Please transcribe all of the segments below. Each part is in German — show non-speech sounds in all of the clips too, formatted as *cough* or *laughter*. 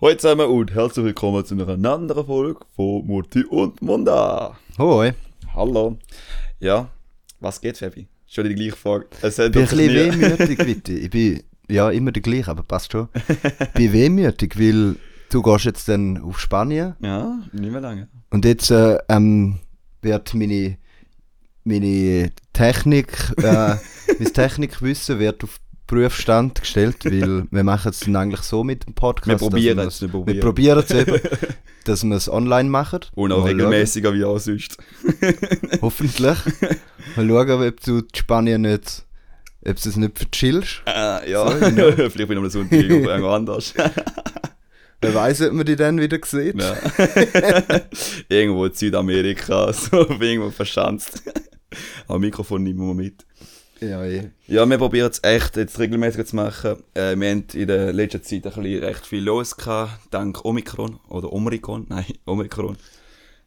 Hallo zusammen und herzlich willkommen zu einer anderen Folge von Mutti und Monda. Hoi. Hallo. Ja, was geht, Fabi? Schon die gleiche Frage. Es hat bin ein bisschen wehmütig, bitte. Ich bin ja immer der gleiche, aber passt schon. Ich bin wehmütig, weil du gehst jetzt dann auf Spanien Ja, nicht mehr lange. und jetzt äh, ähm, wird meine, meine Technik, äh, mein Technikwissen wird auf Prüfstand gestellt, *laughs* weil wir machen es dann eigentlich so mit dem Podcast. Wir probieren wir es, wir Wir probieren. es eben, *laughs* dass wir es online machen. Und auch Mal regelmäßiger wie auch sonst. *laughs* Hoffentlich. Mal schauen, ob du die Spanien nicht, ob du es nicht verchillst. Äh, ja, So, genau. vielleicht bin ich am Sonntag irgendwo anders. Wer weiß, ob man die dann wieder sieht. Ja. irgendwo in Südamerika, so irgendwo verschanzt. Aber Mikrofon nehmen wir mit. Ja, eh. Ja, wir probieren es echt jetzt regelmäßig zu machen. Äh, wir haben in der letzten Zeit ein bisschen recht viel los gehabt, dank Omikron oder Omikron, *laughs* nein, Omikron.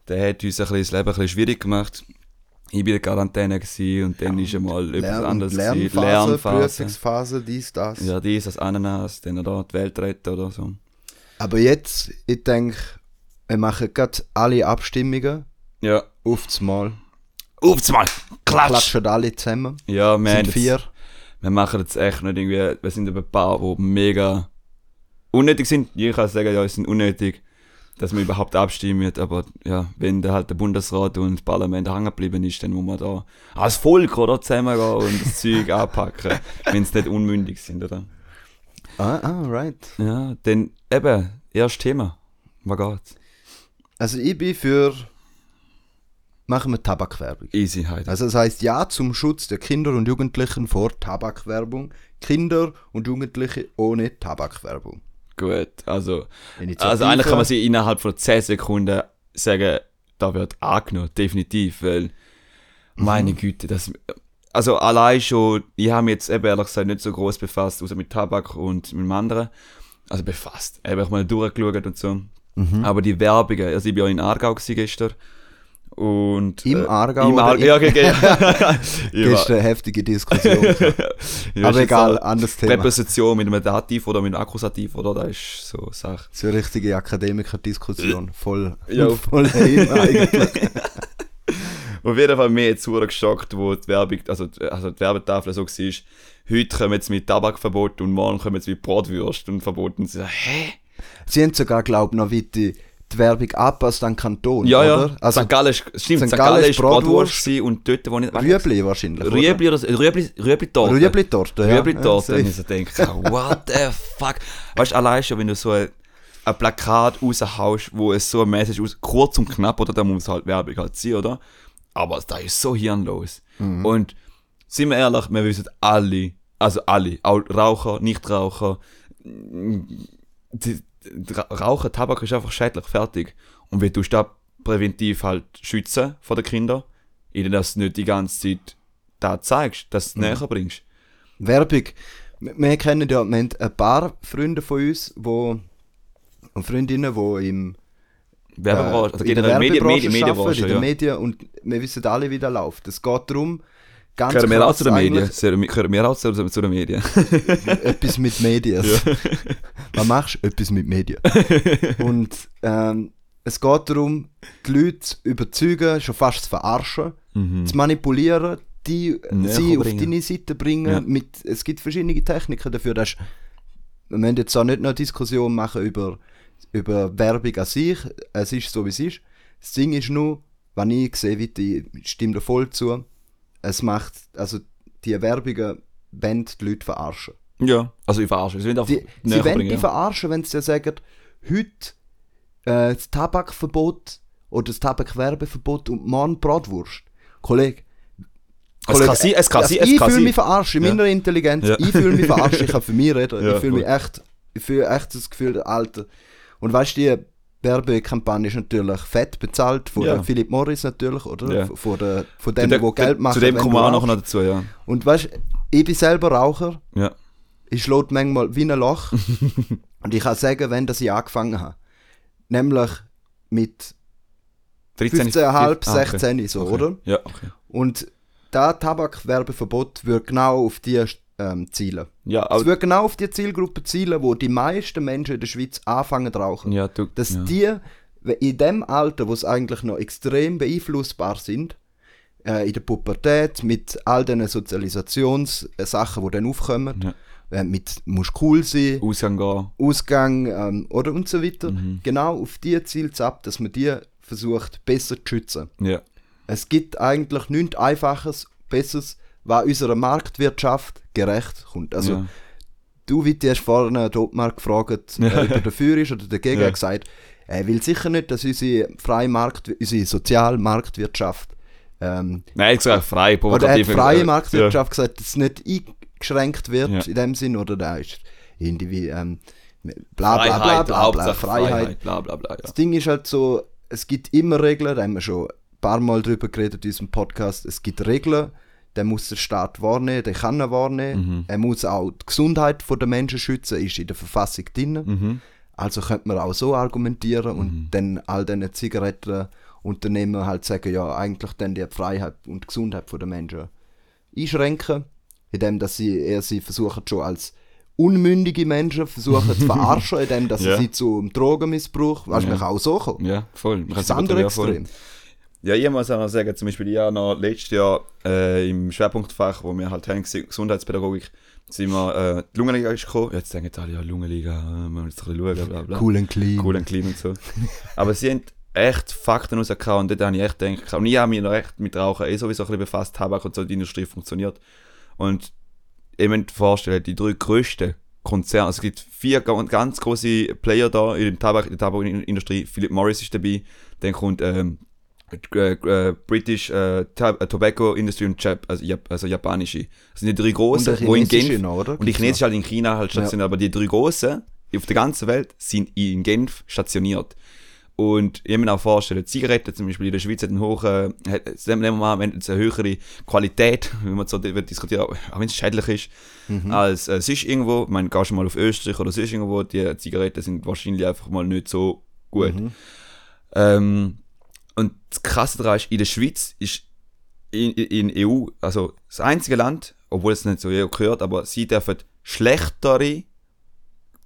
Der hat uns ein bisschen das Leben ein bisschen schwierig gemacht. Ich war in der Quarantäne und dann ist einmal etwas Lern anderes gewesen. Lernphase, Prüfungsphase, dies, das. Ja, dies, das Ananas, dann da die Welt retten oder so. Aber jetzt, ich denke, wir machen gerade alle Abstimmungen Ja. aufs Mal. Aufs Mal! Klatsch! Klatschen alle zusammen. Ja, wir, sind jetzt- vier. wir machen jetzt echt nicht irgendwie, wir sind ein paar, die mega unnötig sind. Ich kann sagen, ja, es sind unnötig, dass wir überhaupt abstimmen, aber ja, wenn da halt der Bundesrat und das Parlament hängen geblieben ist, dann muss man da als Volk oder zusammengehen und das Zeug *laughs* anpacken, wenn sie nicht unmündig sind, oder? Ah, ah, right. Ja, dann eben, erstes Thema. Was geht's? Also ich bin für... Machen wir Tabakwerbung. Easy halt. Also das heißt Ja zum Schutz der Kinder und Jugendlichen vor Tabakwerbung. Kinder und Jugendliche ohne Tabakwerbung. Gut, also, Initiative. also eigentlich kann man sich innerhalb von 10 Sekunden sagen, da wird angenommen, definitiv, weil, meine Güte, das, also allein schon, ich habe mich jetzt eben ehrlich gesagt nicht so groß befasst, außer mit Tabak und mit dem anderen, also befasst, habe ich mal durchgeschaut und so, Mhm. aber die Werbungen, also ich war ja in Aargau gestern, und... Im Aargau Im Aargau, ja, okay, okay. *laughs* *laughs* Eine heftige Diskussion. *laughs* Ja, Aber egal, anderes Thema. Präposition mit einem Dativ oder mit einem Akkusativ, oder? Das ist so eine Sache. So eine richtige Akademiker-Diskussion. Voll, Ja. voll heim eigentlich. Auf jeden Fall mehr jetzt super geschockt, wo die Werbung, also, die- also die Werbetafel so war, heute kommen jetzt mit Tabakverbot und morgen kommen jetzt mit Bratwürst und Verbot. Und sie sagen, hä? Sie haben sogar, glaube ich, noch wie die, Werbung anpasst an den Kanton, Ja, ja. oder? Also St. Gallen ist, stimmt, St. St. Gallen ist Bratwurst und dort, wo ich... Rüebli wahrscheinlich? Rüebli oder Rüebli, Rüebli-Torte. Rüebli-Torte, ja. Rüebli-Torte. Ja, ich so denke, what the fuck? Weißt du, allein schon, wenn du so ein, ein Plakat raushaust, wo es so eine Message aus, kurz und knapp, oder, da muss halt Werbung halt sein, oder? Aber da ist so hirnlos. Mhm. Und sind wir ehrlich, wir wissen alle, also alle, auch Raucher, Nichtraucher, die, Rauchen, Tabak ist einfach schädlich, fertig. Und wie tust du das präventiv halt schützen vor den Kindern, du das nicht die ganze Zeit da zeigst, dass du Mhm. es näher bringst. Werbung. Wir kennen ja, wir haben ein paar Freunde von uns, wo, und Freundinnen, die im Werbebranche, also in der generell Medien, Werbebranche Medien, arbeiten, Medienbranche, in der ja. Medien und wir wissen alle, wie das läuft. Es geht darum, ganz Gehören wir auch zu den Medien? Gehören wir auch zu, zu den Medien? *laughs* etwas mit Medien. *laughs* Was machst du? Etwas mit Medien. *laughs* und ähm, es geht darum, die Leute zu überzeugen, schon fast zu verarschen, Mhm. zu manipulieren, die Näher sie auf bringen. deine Seite bringen. Ja. Mit, es gibt verschiedene Techniken dafür. Das ist, wir müssen jetzt auch nicht noch eine Diskussion machen über, über Werbung an sich. Es ist so, wie es ist. Das Ding ist nur, wenn ich sehe, wie die, ich stimme da voll zu, es macht, also die Werbungen wollen die Leute verarschen. Ja, also ich verarsche. Sie wollen Die, sie wollen die verarschen, wenn sie sagen, heute äh, das Tabakverbot oder das Tabakwerbeverbot und morgen Bratwurst. Kollege, Es kann sein, es kann also sein, es ich kann fühle mich verarscht, in Ja. meiner Intelligenz. Ja. Ich fühle mich verarscht, ich kann für mich reden. *laughs* Ja, ich fühle mich echt, ich fühle echt das Gefühl, Alter. Und weißt du, die Werbekampagne ist natürlich fett bezahlt, von Ja. Philip Morris natürlich, oder? Ja. Von, der, von denen, die Geld machen. Zu dem kommen wir auch noch dazu, ja. Und weißt du, ich bin selber Raucher, Ja. ich schlägt manchmal wie ein Loch. *laughs* und ich kann sagen, wenn das ich angefangen habe. Nämlich mit 13, 15,5, Ah, okay. 16 so, Okay. oder? Ja, okay. Und das Tabakwerbeverbot würde genau auf die ähm, zielen. Ja, Es wird genau auf die Zielgruppe zielen, wo die meisten Menschen in der Schweiz anfangen zu rauchen. ja, du, Dass ja. die in dem Alter, wo sie eigentlich noch extrem beeinflussbar sind, äh, in der Pubertät, mit all diesen Sozialisationssachen, die dann aufkommen, Ja. äh, mit musst cool sein, Ausgang gehen. Ausgang ähm, oder und so weiter, Mhm. genau auf die zielt es ab, dass man die versucht besser zu schützen. Ja. Es gibt eigentlich nichts Einfaches, Besseres, was unserer Marktwirtschaft gerecht kommt. Also ja. du, wie du hast vorhin mal gefragt, Ja. *laughs* äh, ob er dafür ist oder dagegen, Ja. gesagt, er will sicher nicht, dass unsere freie Markt, unsere Sozialmarktwirtschaft ähm, Nein, ich sage frei, oder er hat provokativ. freie äh, Marktwirtschaft gesagt, dass es nicht eingeschränkt wird in dem Sinn, oder da ist irgendwie ähm, bla bla bla Freiheit, bla bla, Hauptsache Freiheit. Freiheit, bla bla bla. Ja. Das Ding ist halt so, es gibt immer Regeln, da haben wir schon ein paar Mal drüber geredet in diesem Podcast, es gibt Regeln, der muss der Staat wahrnehmen, der kann er wahrnehmen, Mhm. er muss auch die Gesundheit der Menschen schützen, ist in der Verfassung drin. Mhm. Also könnte man auch so argumentieren und dann all diesen Zigarettenunternehmen halt sagen, ja, eigentlich dann die Freiheit und Gesundheit der Menschen einschränken, indem dass sie eher sie versuchen schon als unmündige Menschen versuchen zu *laughs* verarschen, indem dass Ja. sie zum Drogenmissbrauch, weißt du, Ja. man kann auch so kommen. Ja, voll. Man Das andere ja voll- Extrem. Ja, ich muss auch noch sagen, zum Beispiel, ja, noch letztes Jahr äh, im Schwerpunktfach, wo wir halt haben, Ges- Gesundheitspädagogik, sind wir, äh, die Lungenliga ist gekommen. Jetzt denken alle, ja, Lungenliga, äh, wir müssen jetzt ein bisschen schauen, bla bla. Cool and clean. Cool und clean und so. *laughs* Aber sie haben echt Fakten rausgehauen und dort habe ich echt gedacht, und ich habe mich noch echt mit Rauchen eh sowieso ein bisschen befasst, Tabak und so, die Industrie funktioniert. Und ich muss mir vorstellen, die drei grössten Konzerne, also es gibt vier ga- ganz große Player da in, Tabak, in der Tabakindustrie, Philip Morris ist dabei, dann kommt ähm, äh, äh, British äh, Tab äh, Tobacco Industry und Jap also, Jap also japanische. Das sind die drei großen, wo in Genf noch, oder? und die chinesische halt in China halt Ja. stationiert, aber die drei großen auf der ganzen Welt sind in Genf stationiert. Und ich mir auch vorstellen, Zigaretten zum Beispiel in der Schweiz hat einen hohen, hat, nehmen wir mal, wenn es eine höhere Qualität, *laughs* wenn man so wird diskutieren, auch wenn es schädlich ist, Mhm. als äh, ist irgendwo, ich meine, gehst du mal auf Österreich oder sonst irgendwo, die Zigaretten sind wahrscheinlich einfach mal nicht so gut. Mhm. Ähm, und das Krasse daran ist, in der Schweiz ist in, in EU, also das einzige Land, obwohl es nicht so EU gehört, aber sie dürfen schlechtere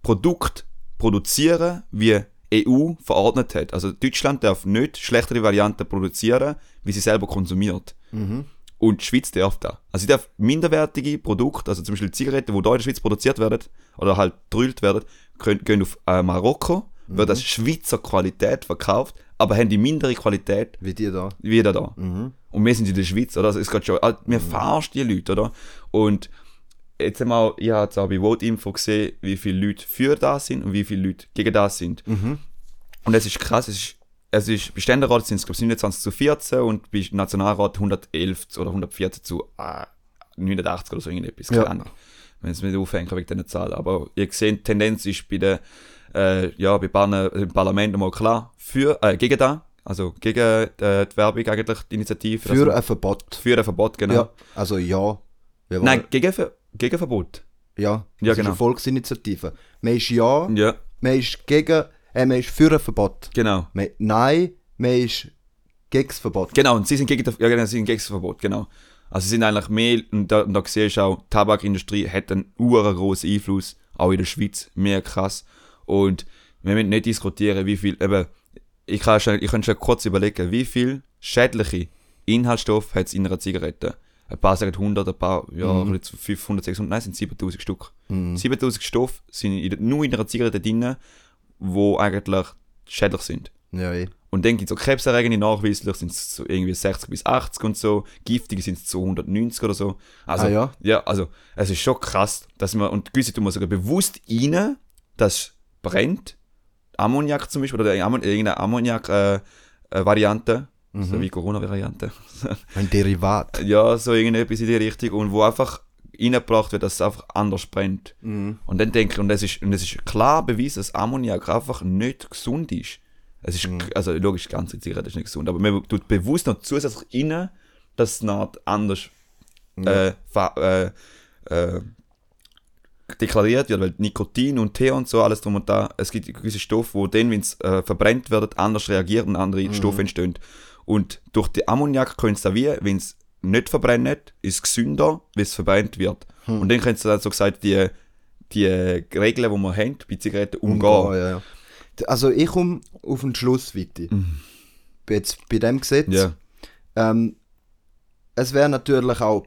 Produkte produzieren, wie EU verordnet hat. Also Deutschland darf nicht schlechtere Varianten produzieren, wie sie selber konsumiert. Mhm. Und die Schweiz darf da. Also sie darf minderwertige Produkte, also zum Beispiel Zigaretten, die hier in der Schweiz produziert werden, oder halt drüllt werden, können, gehen auf äh, Marokko, wird als Schweizer Qualität verkauft, aber haben die mindere Qualität Wie die da. wie da da. Mhm. Und wir sind in der Schweiz, oder? Also es geht schon, also, wir verarschen die Leute, oder? Und jetzt einmal, ich habe jetzt auch bei Vote-Info gesehen, wie viele Leute für das sind und wie viele Leute gegen das sind. Mhm. Und es ist krass, es ist, es ist bei Ständerat sind es, glaube ich, 29 zu 14 und bei Nationalrat 111 zu- oder 114 zu äh, 89 oder so irgendetwas, keine Ja. Ahnung. Wenn es mit aufhängt wegen dieser Zahl. Aber ihr seht, die Tendenz ist bei der, äh, ja, bei Bahnen, im Parlament einmal klar, für, äh, gegen da, also gegen äh, die Werbung eigentlich, die Initiative. Für also, ein Verbot. für ein Verbot, genau. Ja. Also ja. Nein, gegen, gegen Verbot. Ja, Ja, das ist genau. eine Volksinitiative. Man ist ja, Ja, man ist gegen, äh, man ist für ein Verbot. genau. Man, nein, man ist gegen das Verbot. Genau, und sie sind gegen, das- ja, genau, sie sind gegen das Verbot, genau. Also sie sind eigentlich mehr, und da, und da siehst du auch, die Tabakindustrie hat einen großen Einfluss, auch in der Schweiz, mehr krass. Und wir müssen nicht diskutieren, wie viel, eben, ich kann schon, ich kann schon kurz überlegen, wie viel schädliche Inhaltsstoffe hat es in einer Zigarette. Ein paar sagen 100, ein paar, ja, Mhm. ein bisschen 500, 600, nein, sind 7000 Stück. Mhm. 7000 Stoffe sind in, nur in einer Zigarette drin, wo eigentlich schädlich sind. Ja, eh. Und dann gibt es so krebserregende nachweislich, sind es so irgendwie 60 bis 80 und so. Giftige sind es so 190 oder so. Also, Ah, ja? also es ist schon krass, dass man, und gewisse tun wir sogar bewusst rein, dass brennt. Ammoniak zum Beispiel, oder irgendeine Ammoniak-Variante, so wie Corona-Variante. *laughs* Ein Derivat. ja, so irgendetwas in die Richtung. Und wo einfach reingebracht wird, dass es einfach anders brennt. Mhm. Und dann denke ich, und es ist, und ist klar bewiesen, dass Ammoniak einfach nicht gesund ist. Es ist, also logisch, die ganze Zigarette ist nicht gesund, aber man tut bewusst noch zusätzlich rein, dass es noch anders äh, ver- äh, äh, deklariert wird, weil Nikotin und Tee und so, alles drum und da, es gibt gewisse Stoffe, wo dann, wenn es äh, verbrennt wird, anders reagieren und andere Stoffe entstehen. Und durch die Ammoniak können es da wie, wenn es nicht verbrennen, ist gesünder, wie es verbrennt wird. Hm. Und dann können sie dann so gesagt, die, die Regeln, die wir haben bei Zigaretten umgehen. Umgehen, ja, ja. Also ich komme auf den Schluss, Witti. Jetzt bei dem Gesetz. Mhm. Ja. Ähm, es wäre natürlich auch,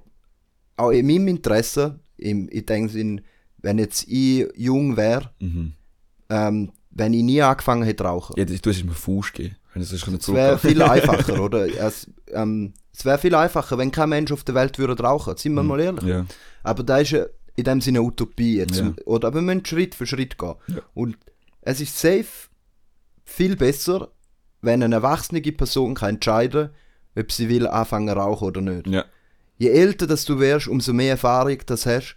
auch in meinem Interesse, im, in dem Sinn, wenn jetzt ich jung wäre, Mhm. ähm, wenn ich nie angefangen hätte rauchen. Ja, du hast mir Fuß geben. Wenn es wäre viel *laughs* einfacher, oder? Es, ähm, es wäre viel einfacher, wenn kein Mensch auf der Welt würde rauchen, sind wir mal ehrlich. Mhm. Ja. Aber da ist ja in dem Sinne eine Utopie jetzt. Ja. Oder, aber wir müssen Schritt für Schritt gehen. Ja. Und es ist safe viel besser, wenn eine erwachsene Person kann entscheiden ob sie will anfangen rauchen oder nicht. Je älter dass du wärst, umso mehr Erfahrung das hast,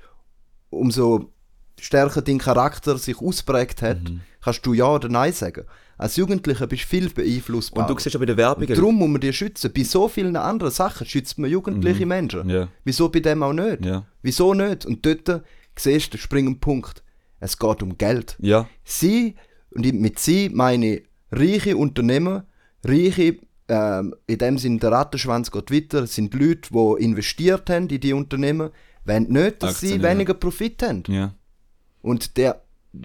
umso stärker dein Charakter sich ausprägt hat, Mhm. kannst du Ja oder Nein sagen. Als Jugendlicher bist du viel beeinflussbar. Und du siehst auch bei den Werbungen. Darum muss man die schützen. Bei so vielen anderen Sachen schützt man jugendliche Menschen. Mhm. Ja. Wieso bei dem auch nicht? Ja. Wieso nicht? Und dort siehst du den springenden Punkt. Es geht um Geld. Ja. Sie, und mit sie meine ich reiche Unternehmer, reiche, ähm, in dem Sinne der Rattenschwanz geht weiter, sind Leute, die investiert haben in die Unternehmen, wollen nicht, dass Aktien, sie ja. weniger Profit haben. Ja. Und der,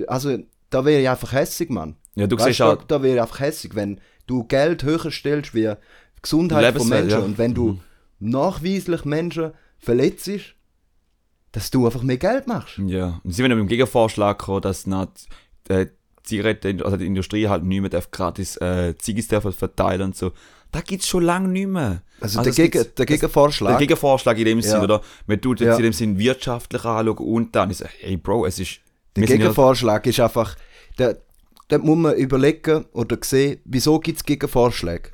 also, da wäre ich einfach hässig, Mann. Ja, du Weißt siehst auch, da, da wäre ich einfach hässig, wenn du Geld höher stellst wie die Gesundheit von Lebenswelt, Menschen ja. und wenn du nachweislich Menschen verletzt, dass du einfach mehr Geld machst. Ja, und sie sind mit dem Gegenvorschlag gekommen, dass nach äh, Zigaretten, also die Industrie halt nicht mehr gratis äh, Ziggis dürfen verteilen und so. Da gibt's schon lange nicht mehr. Also, es der, Gegen, der Gegenvorschlag. Der Gegenvorschlag in dem Ja. Sinn, oder? Man tut jetzt Ja. in dem Sinn wirtschaftlich anschauen und dann ist hey Bro, es ist. Der Gegenvorschlag ist einfach, da, da muss man überlegen oder sehen, wieso gibt es Gegenvorschläge.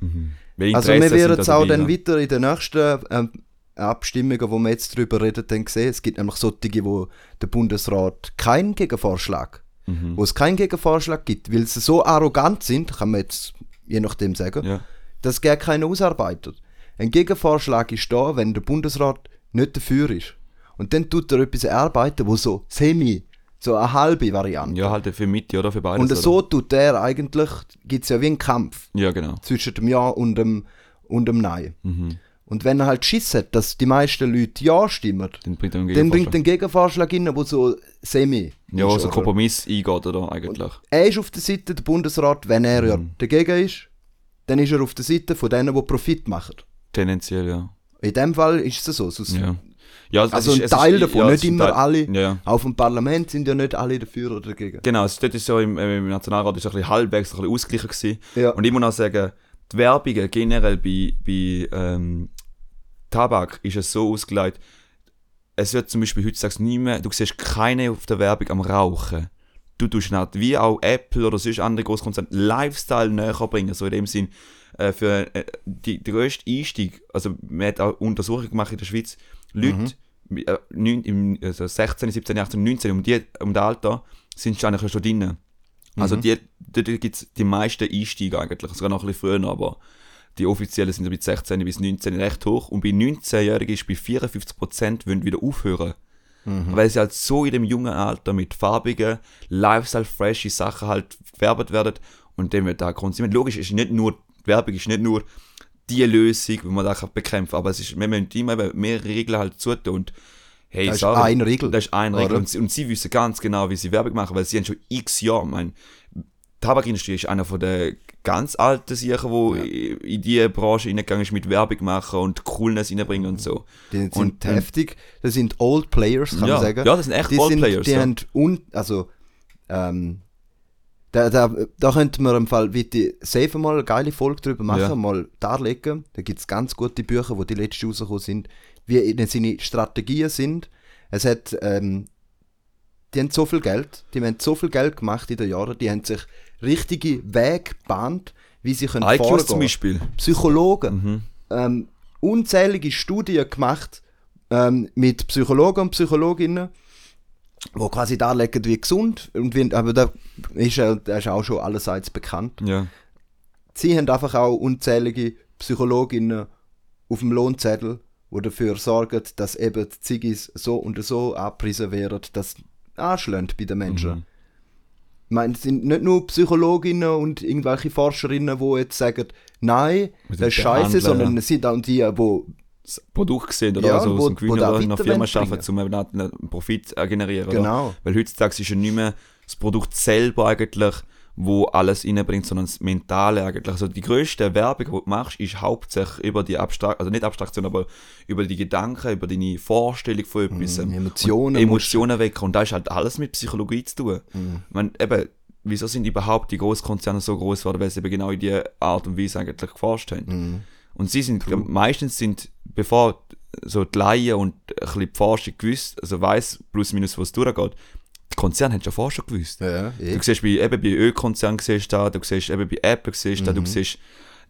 weil Also wir werden es auch dann weiter in den nächsten ähm, Abstimmungen, wo wir jetzt drüber reden, dann sehen. Es gibt nämlich solche, wo der Bundesrat keinen Gegenvorschlag, Mhm. wo es keinen Gegenvorschlag gibt, weil sie so arrogant sind, kann man jetzt je nachdem sagen, Ja. dass gar keiner ausarbeitet. Ein Gegenvorschlag ist da, wenn der Bundesrat nicht dafür ist. Und dann tut er etwas erarbeiten, wo so semi, so eine halbe Variante. ja, halt für Mitte oder für beides. Und oder? so tut er eigentlich, gibt es ja wie einen Kampf Ja, genau. zwischen dem Ja und dem, und dem Nein. Mhm. Und wenn er halt Schiss hat, dass die meisten Leute Ja stimmen, Dann bringt er einen dann bringt Gegenvorschlag. einen Gegenvorschlag rein, wo so semi Ja, ist, so oder? Kompromiss eingeht, oder? Eigentlich. Er ist auf der Seite der Bundesrat, wenn er ja Mhm. dagegen ist, dann ist er auf der Seite von denen, die Profit machen. Tendenziell, ja. In dem Fall ist es so. Sonst- Ja. Ja Also ist- ein Teil ist- davon, ja, nicht immer Teil- alle. Ja. Auf dem Parlament sind ja nicht alle dafür oder dagegen. Genau, es dort ist so im, äh, im Nationalrat ist ein bisschen halbwegs ein bisschen ausgeglichen gewesen. Ja. Und ich muss auch sagen, die Werbungen generell bei, bei ähm, Tabak ist es so ausgelegt, es wird zum Beispiel heutzutage nicht mehr, du siehst keine auf der Werbung am Rauchen. Du tust nicht, wie auch Apple oder sonst andere Großkonzerne, Lifestyle näher bringen, so in dem Sinn, äh, für äh, die, grösste Einstieg, also man hat auch Untersuchungen gemacht in der Schweiz, Leute, äh, neun, im, also 16, 17, 18, 19, um, die, um das Alter, sind schon eigentlich schon drin. Also die, dort gibt es die meisten Einstiege eigentlich, sogar noch ein bisschen früher, aber die offiziellen sind bei 16 bis 19 recht hoch und bei 19-Jährigen ist bei 54% wollen wieder aufhören. Weil sie halt so in dem jungen Alter mit farbigen, lifestyle-freshy Sachen halt gefärbt werden und dem wird da konsumiert. Logisch ist nicht nur, die Werbung ist nicht nur die Lösung, wie man da kann bekämpfen kann, aber es ist, wir müssen immer mehrere Regeln halt zutun und hey, Das ist sorry, ein Riegel, Das ist ein Regel und sie, und sie wissen ganz genau, wie sie Werbung machen, weil sie haben schon x Jahre, die Tabakindustrie ist einer von der ganz alten Sachen, wo in die Branche reingegangen ist mit Werbung machen und Coolness reinbringen und so. Die sind Und- heftig. Das sind Old Players, kann Ja, man sagen. ja, das sind echt die Old sind, Players, Die ja. haben un, also, ähm, da, da, da könnten wir im Fall bitte safe mal eine geile Folge drüber machen, Ja. mal darlegen. Da gibt es ganz gute Bücher, wo die letzten rausgekommen sind, wie seine Strategien sind. Es hat, ähm, die haben so viel Geld, die haben so viel Geld gemacht in den Jahren, die haben sich richtige Wege gebahnt, wie sie können iCloud vorgehen. zum Beispiel. Psychologen Mhm. ähm, unzählige Studien gemacht ähm, mit Psychologen und Psychologinnen, wo quasi darlegen, wie gesund und wie, aber da ist, ja, da ist auch schon allerseits bekannt. Ja. Sie haben einfach auch unzählige Psychologinnen auf dem Lohnzettel, die dafür sorgen, dass eben die Ziggis so und so abgepriesen werden, dass anschlägt bei den Menschen. Mhm. Ich meine, es sind nicht nur Psychologinnen und irgendwelche Forscherinnen, die jetzt sagen, nein, das ist scheiße, sondern es sind auch die, die das Produkt sehen oder Ja, also wo- aus dem Gewinn oder in einer Firma arbeiten, um einen Profit äh, generieren. Oder? Genau. Weil heutzutage ist ja nicht mehr das Produkt selber eigentlich, wo alles reinbringt, sondern das Mentale eigentlich. Also die grösste Werbung, die du machst, ist hauptsächlich über die Abstraktion, also nicht Abstraktion, aber über die Gedanken, über deine Vorstellung von etwas. Mhm, ähm, Emotionen Und Emotionen wecken. Und da ist halt alles mit Psychologie zu tun. Ich meine, eben, wieso sind überhaupt die Großkonzerne so groß geworden, weil sie eben genau in die Art und Weise eigentlich geforscht haben. Mhm. Und sie sind, meistens sind, bevor so die Laien und ein bisschen die Forschung gewusst, also weiss plus minus, was durchgeht, die Konzerne haben schon vorher schon gewusst. Ja, eh. Du siehst bei, eben bei Ölkonzernen siehst du da, du siehst eben bei Apple siehst du da, Mhm. du siehst,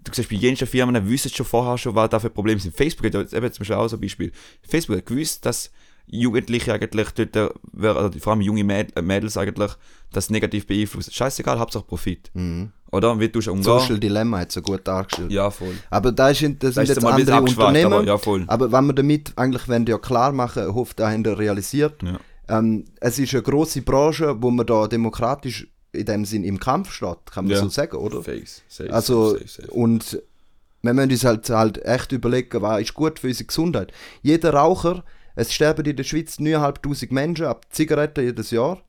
du siehst bei jenen Firmen, wissen schon vorher schon, was da für Probleme sind. Facebook hat eben zum Beispiel auch so ein Beispiel. Facebook hat gewusst, dass Jugendliche eigentlich dort, äh, also vor allem junge Mäd Mädels eigentlich, das negativ beeinflussen. Scheißegal, Hauptsache Profit. Mhm. Oder? Wie du schon umgehen? Social Dilemma hat so gut dargestellt. Ja, voll. Aber da ist, das Da sind jetzt andere Unternehmen. aber ja, voll. Aber wenn wir damit eigentlich wenn ja klar machen, hofft, da haben wir realisiert. Ja. Ähm, es ist eine große Branche, wo man da demokratisch in dem Sinn im Kampf steht, kann man Ja. so sagen, oder? Face, safe, Also, safe, safe, und wir müssen uns halt, halt echt überlegen, was ist gut für unsere Gesundheit. Jeder Raucher, es sterben in der Schweiz 9'500 Menschen ab Zigaretten jedes Jahr.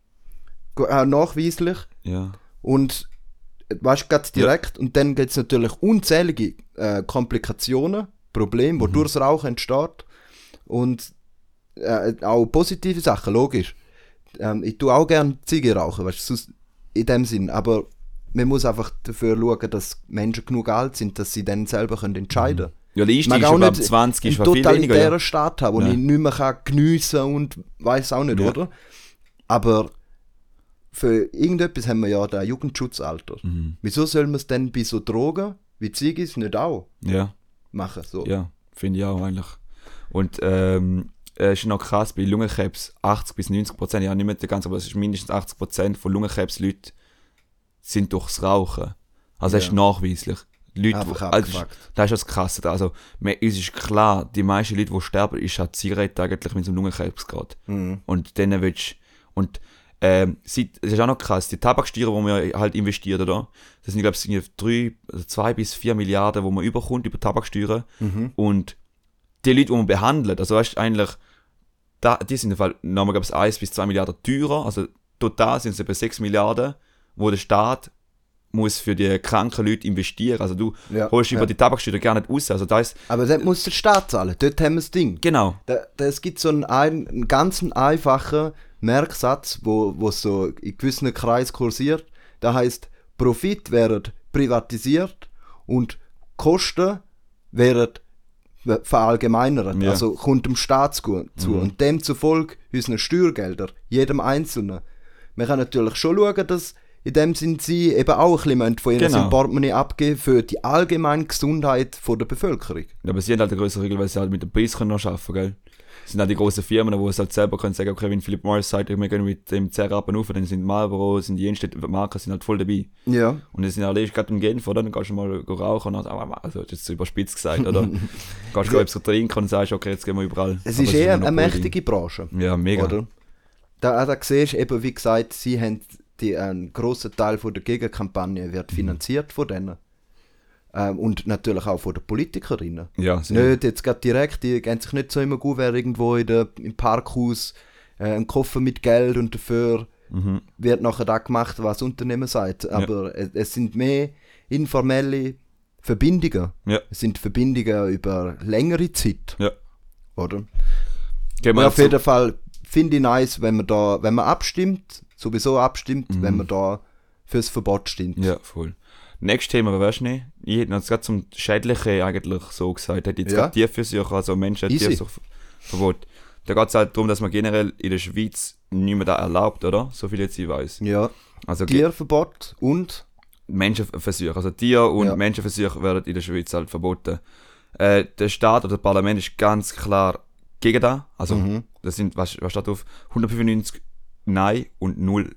Auch nachweislich. Ja. Und äh, weißt du, direkt. Und dann gibt es natürlich unzählige äh, Komplikationen, Probleme, Mhm. die durchs Rauchen entsteht. Und äh, auch positive Sachen, logisch. Ähm, ich tue auch gerne Ziege rauchen, weißt du, in dem Sinn. Aber man muss einfach dafür schauen, dass Menschen genug alt sind, dass sie dann selber können entscheiden können. Ja, der Einstieg ist schon ab nicht 20 ist viel weniger. Ja. Staat haben, wo Ja. ich nicht mehr kann geniessen und weiß auch nicht, Ja. oder? Aber für irgendetwas haben wir ja das Jugendschutzalter. Mhm. Wieso soll man es denn bei so Drogen wie Ziggis nicht auch ja, machen? So? ja, finde ich auch eigentlich. Und ähm, es ist noch krass, bei Lungenkrebs 80 bis 90 Prozent, ja nicht mehr ganz, aber es ist mindestens 80 Prozent von Lungenkrebsleuten sind durchs Rauchen. Also es Ja. ist nachweislich. Leute, Einfach wo- also, das ist das Krasse. da. Also, mir, uns ist klar, die meisten Leute, die sterben, ist halt Zigarette eigentlich mit so einem Lungenkrebs gerade. Mhm. Und dann willst und ähm, ist auch noch krass, die Tabaksteuer, die man halt investiert, oder? Das sind, glaube ich, drei, also zwei bis vier Milliarden, die man überkommt über Tabaksteuer. Mhm. Und die Leute, die man behandelt, also weißt du, eigentlich, da, die sind im Fall nochmal, glaube ich, 1 bis 2 Milliarden teurer. Also total sind es etwa 6 Milliarden, wo der Staat muss für die kranken Leute investieren. Also du Ja, holst ja. über die Tabaksteuer gar nicht raus. Also da ist, Aber das muss der Staat zahlen. Dort haben wir das Ding. genau, Da, da, es gibt so einen, ein, einen ganz einfachen Merksatz, wo, wo so in gewissen Kreisen kursiert. Da heißt Profit werden privatisiert und Kosten werden verallgemeinert. Ja. Also kommt dem Staat zu. zu. Und demzufolge unseren Steuergelder, jedem Einzelnen. Man kann natürlich schon schauen, dass in dem Sinn sie eben auch ein bisschen von ihrem Genau. Portemonnaie abgeben für die allgemeine Gesundheit von der Bevölkerung. Ja, aber sie haben halt eine größere Regel, weil sie halt mit dem Preis können noch arbeiten können. Das sind halt die großen Firmen, die es halt selber können sagen, okay, wenn Philip Morris sagt, wir gehen mit dem 10 Rappen rauf, dann sind Marlboro, sind die jensten Marken sind halt voll dabei. Ja. Und das sind alle gerade im Genf, oder? Dann gehst du mal rauchen und dann, also, das ist überspitzt gesagt, oder? *laughs* gehst du etwas trinken und sagst, okay, jetzt gehen wir überall. Es ist eher ein eine mächtige Branche. Ja, mega. Oder? Da, da siehst du eben, wie gesagt, sie haben die, einen grossen Teil von der Gegenkampagne wird Mhm. finanziert von denen. Ähm, und natürlich auch von den Politikerinnen. Ja. Nicht jetzt gerade direkt, die gehen sich nicht so immer gut, wer irgendwo in der, im Parkhaus äh, einen Koffer mit Geld und dafür Mhm. wird nachher da gemacht, was das Unternehmen sagt. Aber es, es sind mehr informelle Verbindungen. Ja. Es sind Verbindungen über längere Zeit, Ja. oder? Gehen wir Ja, auf jeden Fall finde ich nice, wenn man da, wenn man abstimmt, sowieso abstimmt, wenn man da fürs Verbot stimmt. Mhm. Ja, voll. Nächstes Thema, wer weißt du nicht? Ich hätte noch gerade zum Schädlichen eigentlich so gesagt. Hätte jetzt Ja. gerade Tierversuche, also Menschen. Tierversuchverbot. Da geht es halt darum, dass man generell in der Schweiz nicht mehr da erlaubt, oder? So viel jetzt ich weiß. Ja. Also Tierverbot und Menschenversuche, also Tier- und Ja. Menschenversuche werden in der Schweiz halt verboten. Äh, der Staat oder das Parlament ist ganz klar gegen da. Also Mhm. das sind, was, was steht drauf? 195 Nein und 0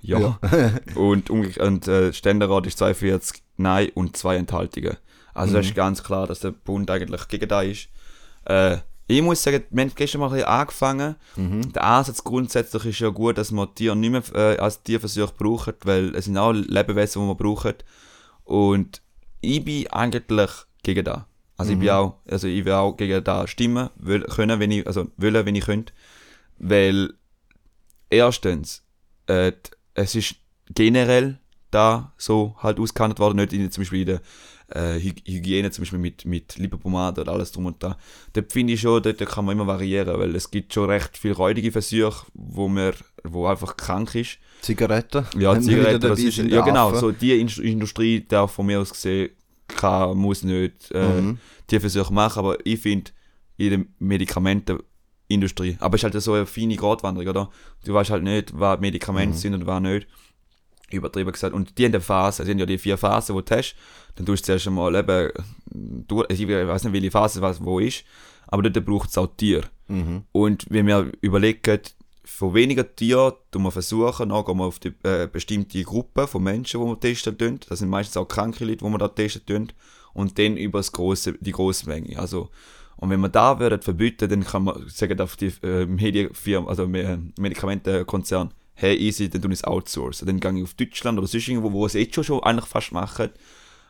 Ja. Ja. *laughs* und und äh, Ständerat ist 42 Nein und 2 Enthaltungen. Also Mhm. das ist ganz klar, dass der Bund eigentlich gegen da ist. Äh, ich muss sagen, wir haben gestern mal ein bisschen angefangen. Mhm. Der Ansatz grundsätzlich ist ja gut, dass man Tiere nicht mehr äh, als Tierversuch braucht, weil es sind auch Lebewesen, die man braucht. Und ich bin eigentlich gegen da. Also ich bin auch, also ich will auch gegen da stimmen will, können, wenn ich, also wollen, wenn ich könnte. Weil erstens, äh, es ist generell da so halt ausgehandelt worden, nicht in, zum Beispiel in der äh, Hy Hygiene, zum Beispiel mit, mit Lipopomade oder alles drum und da. Dort finde ich schon, dort kann man immer variieren, weil es gibt schon recht viele räudige Versuche, wo man, wo einfach krank ist. Zigaretten. Ja, Zigaretten, das ist, ja genau, so die Indust- Industrie darf von mir aus gesehen, kann, muss nicht äh, Mhm. die Versuche machen, aber ich finde, in der Medikamentenindustrie, aber es ist halt so eine feine Gratwanderung, oder? Du weißt halt nicht, was Medikamente Mhm. sind und was nicht. Übertrieben gesagt. Und die in der Phase, sind ja die vier Phasen, die du hast, dann tust du zuerst einmal eben, durch, ich weiß nicht, welche Phase was wo ist, aber dort braucht es auch Tiere. Mhm. Und wenn wir überlegen, von weniger Tieren tun wir versuchen, dann gehen wir auf die äh, bestimmte Gruppe von Menschen, die wir testen tun. Das sind meistens auch kranke Leute, die wir da testen tun. Und dann über das grosse, die grosse Menge. Also, und wenn wir da würden verbieten, dann kann man sagen auf die äh, Medienfirma, also äh, Medikamentenkonzern, hey easy, dann tun wir es outsourcen. Dann gehe ich auf Deutschland oder sonst irgendwo, wo es jetzt schon, schon eigentlich fast machen,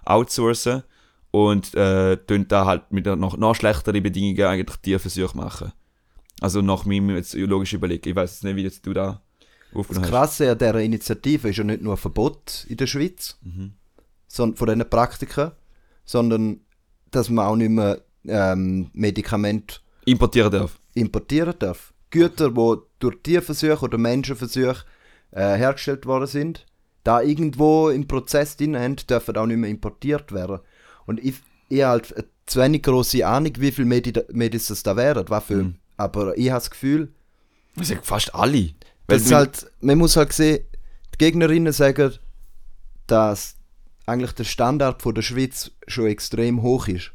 outsourcen und äh, da halt mit noch, noch schlechteren Bedingungen eigentlich Tierversuche machen. Also nach meinem jetzt logischen Überlegen. Ich weiß nicht, wie jetzt du da Das aufgenommen hast. Krasse an dieser Initiative ist ja nicht nur ein Verbot in der Schweiz Mhm. son- von diesen Praktiken, sondern dass man auch nicht mehr ähm, Medikamente Importieren darf. importieren darf. Güter, die durch Tierversuche oder Menschenversuche äh, hergestellt worden sind, da irgendwo im Prozess drin haben, dürfen auch nicht mehr importiert werden. Und ich, ich habe halt eine zu wenig grosse Ahnung, wie viele Medi Medis es da wären, was für, Mhm. aber ich habe das Gefühl, Das sind fast alle. Weil das halt, man muss halt sehen, die Gegnerinnen sagen, dass eigentlich der Standard von der Schweiz schon extrem hoch ist.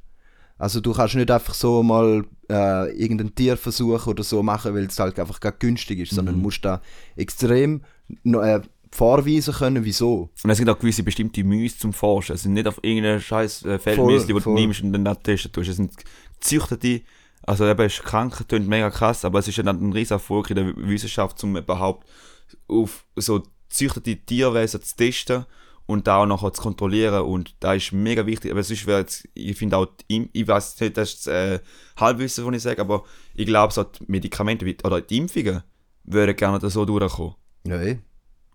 Also du kannst nicht einfach so mal äh, irgendeinen Tierversuch oder so machen, weil es halt einfach gar günstig ist, sondern musst da extrem äh, vorweisen können, wieso. Und es gibt auch gewisse bestimmte Müsse zum Forschen. Es sind nicht auf irgendein scheiß äh, Feldmüsli, die du nimmst und dann da testen tust. Es sind gezüchtete, also eben ist krank, klingt mega krass, aber es ist ja dann ein riesen Erfolg in der Wissenschaft, um überhaupt auf so gezüchtete Tierwesen zu testen und da auch nachher zu kontrollieren und da ist mega wichtig, aber sonst wäre jetzt, ich finde auch, die ich weiß nicht, das ist äh, Halbwissen, was ich sage, aber ich glaube, so die Medikamente oder die Impfungen würden gerne da so durchkommen, Nein.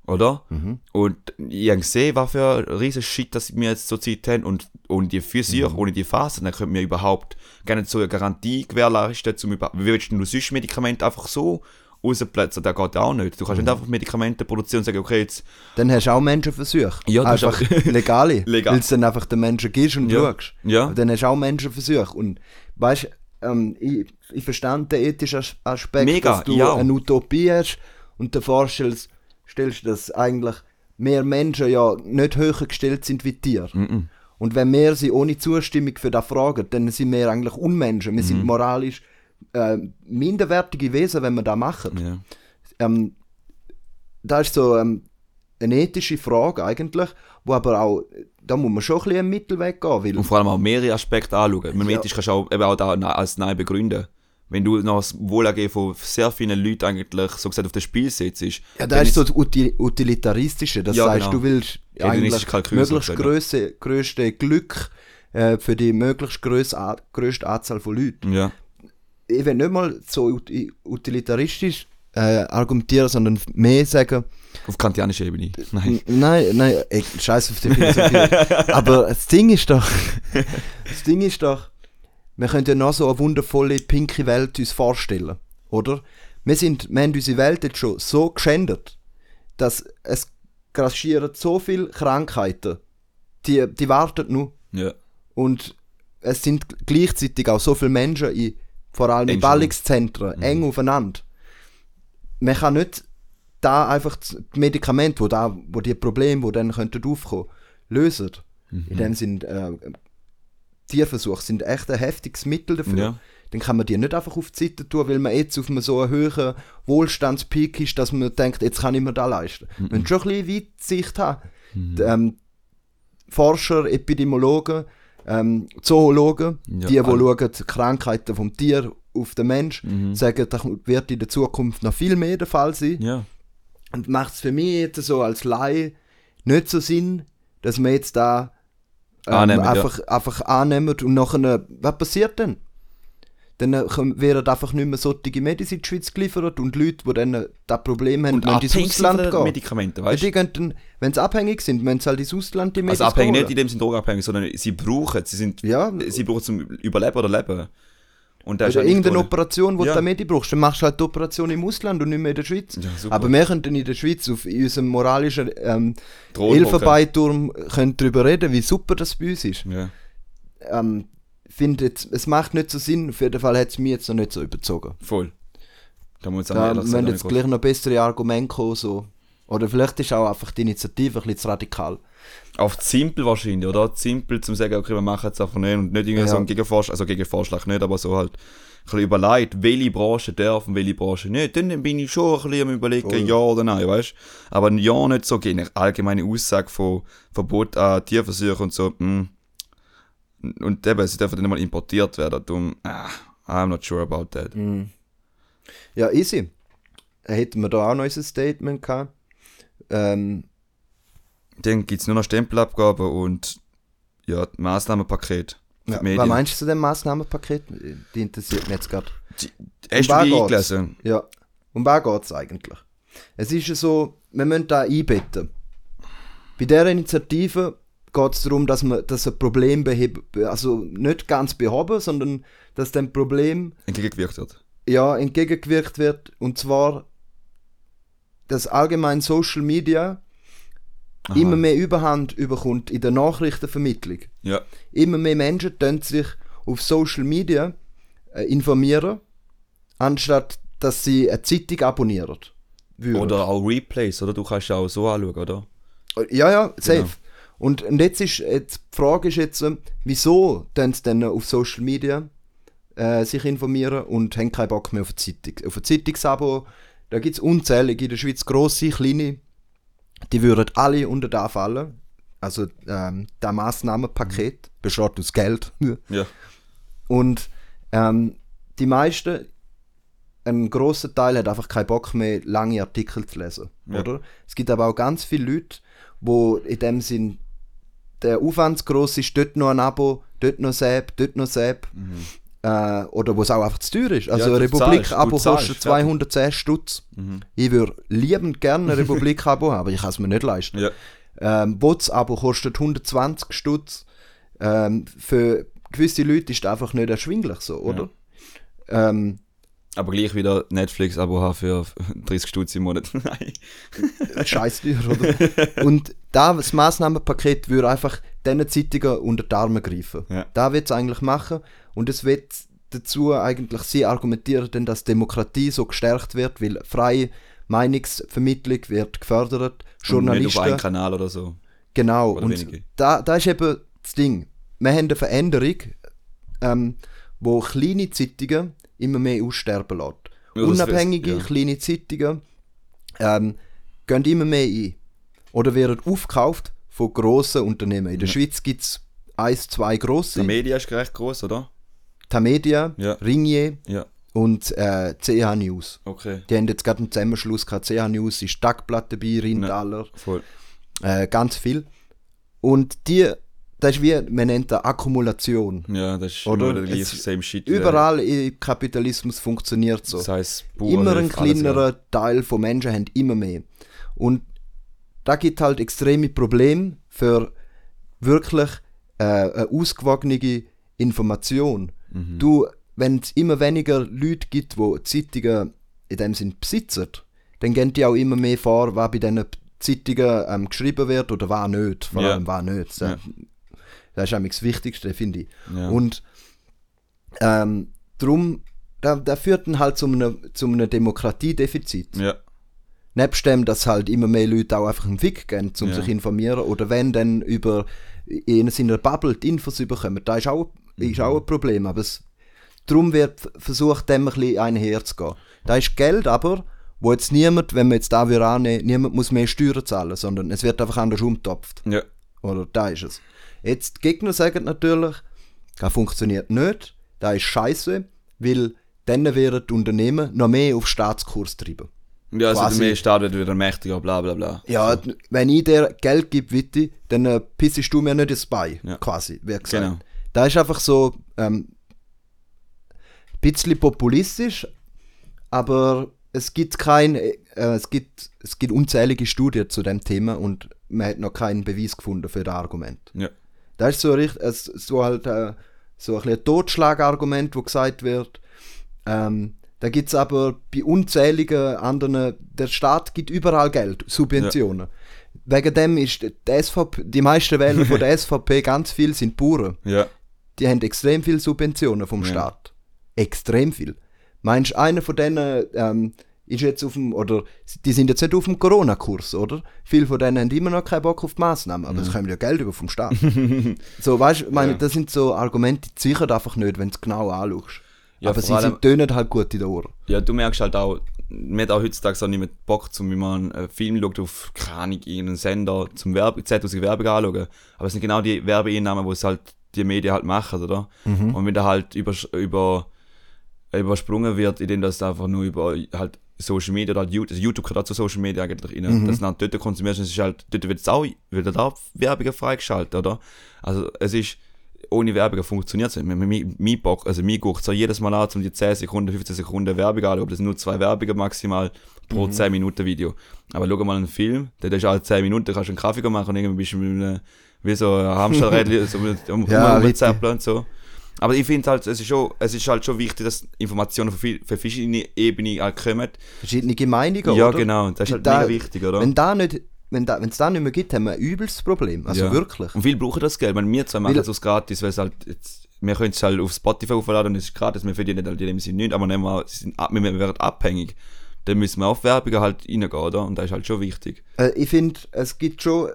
oder? Mhm. Und ich habe gesehen, was für ein riesen Shit, das wir jetzt zur Zeit haben. Und ohne die Physik, ohne die Phasen, dann könnten wir überhaupt gar nicht so eine Garantie gewährleisten, zum über Wie willst du sonst Medikamente einfach so rausplätzen? Das geht auch nicht. Du kannst nicht einfach Medikamente produzieren und sagen, okay, jetzt Dann hast du auch Menschenversuche. Ja, das ist einfach *laughs* legale. Legal. Weil es dann einfach den Menschen gibst und Ja. schaust. Ja. Aber dann hast du auch Menschenversuche. Und weißt ähm, ich, ich verstand den ethischen As- Aspekt, Mega, dass du ja. eine Utopie hast und dir vorstellst, stellst, dass eigentlich mehr Menschen ja nicht höher gestellt sind wie Tiere. Mhm. Und wenn wir sie ohne Zustimmung für das fragen, dann sind wir eigentlich Unmenschen. Wir Mhm. sind moralisch äh, minderwertige Wesen, wenn wir das machen ja. ähm, da ist so ähm, eine ethische Frage eigentlich, wo aber auch, da muss man schon ein bisschen einen Mittelweg gehen, weil Und vor allem auch mehrere Aspekte anschauen. Man Ja. ethisch kannst du auch, eben auch da als Nein begründen. Wenn du noch das Wohlergehen von sehr vielen Leuten eigentlich so gesagt auf das Spiel setzt, ist, ja, dann da ist so das Uti Utilitaristische, das Ja, heißt, genau. du willst Hedonistische eigentlich möglichst größte, größte Glück äh, für die möglichst größte, größte Anzahl von Leuten. ja. Ich will nicht mal so uti- utilitaristisch äh, argumentieren, sondern mehr sagen, auf kantianischer Ebene. Nein. N- Nein, nein, ey, scheiß auf die Philosophie. *laughs* Aber das Ding ist doch, das Ding ist doch, wir können ja noch so eine wundervolle pinke Welt uns vorstellen, oder? Wir, sind, wir haben unsere Welt jetzt schon so geschändet, dass es grassieren so viele Krankheiten, die, die warten nur. Ja. Und es sind gleichzeitig auch so viele Menschen, in, vor allem in Eng Ballungszentren, eng aufeinander. Man kann nicht da einfach die Medikamente, wo, da, wo die Probleme, die dann könnten aufkommen, lösen. In dem sind äh, Tierversuche sind echt ein heftiges Mittel dafür. Ja. Dann kann man die nicht einfach auf die Seite tun, weil man jetzt auf einem so einen höheren Wohlstandspeak ist, dass man denkt, jetzt kann ich mir das leisten. Man muss schon ein bisschen Weitsicht haben. Die, Ähm, Forscher, Epidemiologen, ähm, Zoologen, Ja, die, die alle. schauen die Krankheiten vom Tier auf den Mensch, Mhm. sagen, das wird in der Zukunft noch viel mehr der Fall sein. Ja. Und macht es für mich jetzt so als Laie nicht so Sinn, dass man jetzt da ähm, Annehmen, ja. einfach, einfach annehmen und nachher, was passiert denn? Dann äh, werden einfach nicht mehr solche Medizin in die Schweiz geliefert und Leute, die dann äh, das Problem haben, Und müssen ins abhängig Ausland gehen. Medikamenten, Ja, weißt die gehen dann, wenn sie abhängig sind, müssen sie halt ins Ausland die Also Medizin abhängig nicht holen. in dem Sinne drogenabhängig, sondern sie brauchen, sie sind, Ja. sie brauchen zum Überleben oder Leben. Und Oder irgendeine nicht- Operation, die Ja. du Medi brauchst, dann machst du halt die Operation im Ausland und nicht mehr in der Schweiz. Ja. Aber wir können in der Schweiz auf unserem moralischen ähm, Elfenbeinturm können darüber reden, wie super das bei uns ist. Ja. Ähm, finde jetzt, es macht nicht so Sinn, auf jeden Fall hat es mich jetzt noch nicht so überzogen. Voll. Da muss Da ehrlich müssen jetzt gleich noch bessere Argumente kommen. So. Oder vielleicht ist auch einfach die Initiative ein bisschen zu radikal. Auf simpel wahrscheinlich, oder? Simpel zum sagen, okay, wir machen es einfach nicht und nicht irgendwie Ja. so einen Gegenvorschlag, also Gegenvorschlag nicht, aber so halt ein bisschen überlegt, welche Branche darf und welche Branche nicht. Dann bin ich schon ein bisschen am überlegen, Voll. ja oder nein, weißt Aber ein Ja nicht so gegen eine allgemeine Aussage von Verbot an Tierversuchen und so, mm. Und eben, sie dürfen dann nicht mal importiert werden, darum, ah, I'm not sure about that. Ja, easy. Hätten wir da auch noch unser Statement gehabt. Ähm, Dann gibt es nur noch Stempelabgaben und ja, Maßnahmenpaket. ja, was meinst du zu dem Massnahmenpaket? Die interessiert mich jetzt gerade. Hast Um du eingelesen? Ja. Um was geht es eigentlich? Es ist ja so, wir müssen da einbetten. Bei dieser Initiative geht es darum, dass man dass ein Problem beheben, also nicht ganz behoben, sondern dass dem Problem Entgegengewirkt wird. ja, entgegengewirkt wird. Und zwar, dass allgemein Social Media Aha. immer mehr Überhand überkommt in der Nachrichtenvermittlung. Ja. Immer mehr Menschen tun sich auf Social Media äh, informieren, anstatt dass sie eine Zeitung abonnieren. würden. Oder auch Replays, oder? Du kannst ja auch so anschauen, oder? Ja, ja, safe. Genau. Und, und jetzt ist jetzt, die Frage ist jetzt, äh, wieso tun sie dann auf Social Media äh, sich informieren und haben keinen Bock mehr auf eine Zeitung. Auf ein Zeitungsabo, da gibt es unzählige in der Schweiz, grosse, kleine, die würden alle unter da fallen. Also ähm, das Massnahmenpaket besteht aus Geld. *laughs* Ja. Und ähm, die meisten, ein großer Teil hat einfach keinen Bock mehr, lange Artikel zu lesen. Ja. Oder? Es gibt aber auch ganz viele Leute, wo in dem Sinn der Aufwand zu gross ist, dort noch ein Abo, dort noch Sepp, dort noch Sepp. Äh, oder wo es auch einfach zu teuer ist. Also Mhm. Ja, ein Republik-Abo kostet 210 Stutz. Mhm. Ich würde liebend gerne ein Republik-Abo haben, aber ich kann es mir nicht leisten. Ja. Ähm, Bots-Abo kostet 120 Stutz. Ähm, für gewisse Leute ist das einfach nicht erschwinglich so, oder? Ähm, Aber gleich wieder Netflix-Abo haben für *laughs* 30 Stutz im Monat. *laughs* Nein. scheiß teuer, oder? Und da, das Massnahmenpaket würde einfach diesen Zeitungen unter die Arme greifen. Ja. Da wird es eigentlich machen und es wird dazu eigentlich, sie argumentieren, denn, dass Demokratie so gestärkt wird, weil freie Meinungsvermittlung wird gefördert, Und nicht auf einen Journalisten, Kanal oder so. genau. oder Und wenige. da, da ist eben das Ding. Wir haben eine Veränderung, ähm, wo kleine Zeitungen immer mehr aussterben lässt. Ja, Unabhängige ja. kleine Zeitungen ähm, gehen immer mehr ein. Oder werden aufgekauft von grossen Unternehmen. In der Schweiz gibt es eins, zwei grosse. Die Media ist recht groß, oder? Tamedia, Ja. Ringier Ja. und äh, CH News. Okay. Die haben jetzt gerade einen Zusammenschluss gehabt. CH News ist Tagblatt dabei, Rindaler, Voll. äh, ganz viel. Und die, das ist wie, man nennt das Akkumulation. Ja, das ist Oder? immer Es- same shit. Überall im Kapitalismus funktioniert so. Das heisst, immer ein kleinerer Teil von Menschen haben immer mehr. Und da gibt halt extreme Probleme für wirklich äh, eine ausgewogene Information. Mhm. Du, wenn es immer weniger Leute gibt, die Zeitungen in dem Sinn besitzen, dann gehen die auch immer mehr vor, was bei diesen Zeitungen ähm, geschrieben wird oder was nicht. Vor Ja. allem was nicht. Ja. Das ist eigentlich das Wichtigste, finde ich. Ja. Und ähm, darum, da, da führt dann halt zu einem, zu einem Demokratiedefizit. Ja. Nebst dem, dass halt immer mehr Leute auch einfach einen Fick geben, um Ja. sich informieren. Oder wenn dann über in seiner Bubble die Infos überkommen, da ist auch, Mhm. ist auch ein Problem. Aber es, darum wird versucht, dem ein bisschen einherzugehen. Da ist Geld aber, wo jetzt niemand, wenn man jetzt da wieder annehmen, niemand muss mehr Steuern zahlen, sondern es wird einfach anders umtopft. Ja. Oder da ist es. Jetzt, die Gegner sagen natürlich, das funktioniert nicht, das ist scheiße, weil dann werden die Unternehmen noch mehr auf Staatskurs treiben. Ja, also quasi- der mehr Staat wird wieder mächtiger, bla bla bla. Ja, d- wenn ich dir Geld gebe, Witti, dann äh, pissest du mir nicht ins Bein, Ja. quasi, wie gesagt. Genau. Da ist einfach so ähm, ein bisschen populistisch, aber es gibt kein, äh, es gibt, es gibt unzählige Studien zu dem Thema und man hat noch keinen Beweis gefunden für das Argument. Ja. Das ist so richtig, so halt äh, so ein, ein Totschlagargument, wo gesagt wird. Ähm, da gibt es aber bei unzähligen anderen, der Staat gibt überall Geld, Subventionen. Wegen dem ist die SVP, die meisten Wähler von der SVP, *laughs* ganz viel sind Bauern. Ja. Die haben extrem viel Subventionen vom Ja. Staat. Extrem viel. Meinst du, einer von denen ähm, ist jetzt auf dem, oder die sind jetzt nicht auf dem Corona-Kurs, oder? Viele von denen haben immer noch keinen Bock auf die Massnahmen, aber sie kommen ja Geld über vom Staat. *laughs* so, weißt du, meine, Ja. das sind so Argumente, die sichern einfach nicht, wenn du es genau anschaust. Ja, aber sie allem- sind, tönen halt gut in den Ohren. Ja, du merkst halt auch, man hat auch heutzutage auch nicht mehr Bock, zum, wie man einen Film schaut auf, keine irgendeinen Sender, zum Werbe, 10.000 Werbung anschauen. Aber es sind genau die Werbeeinnahmen, die es halt die Medien halt machen, oder? Und wenn da halt über, über, übersprungen wird, indem das einfach nur über halt Social Media oder YouTube, also YouTube gehört auch zu Social Media eigentlich rein, dass du dann dort konsumierst, es ist halt, dort wird es auch, wird halt auch Werbung freigeschaltet, oder? Also es ist, ohne Werbung funktioniert es nicht. Mein, mein, Bock, also mir guckt so jedes Mal an, um die 10 Sekunden, 15 Sekunden Werbung an, ob das nur zwei Werbungen maximal pro 10 Minuten Video. Aber schau mal einen Film, der ist alle 10 Minuten, kannst du einen Kaffee machen und irgendwie bist du mit einem, wie so ein Hamsterrädchen, *laughs* so mit, um, Ja, um, und so. Aber ich finde halt, es ist, schon, es ist halt schon wichtig, dass Informationen für, viel- für verschiedene Ebenen halt kommen. Verschiedene Meinungen, ja, oder? genau, das ist halt Da- mega wichtig, oder? Wenn da nicht, wenn wenn es da nicht mehr gibt, haben wir ein übelst Problem. Also Ja. wirklich. Und viele brauchen das Geld. Meine, wir zwei machen es gratis, weil es halt jetzt, wir können es halt auf Spotify aufladen und es ist gratis, wir verdienen halt in dem Sinne nicht, aber nehmen wir, sind, ab- wir werden abhängig. Dann müssen wir auf Werbung halt reingehen, oder? Und das ist halt schon wichtig. Äh, ich finde, es gibt schon,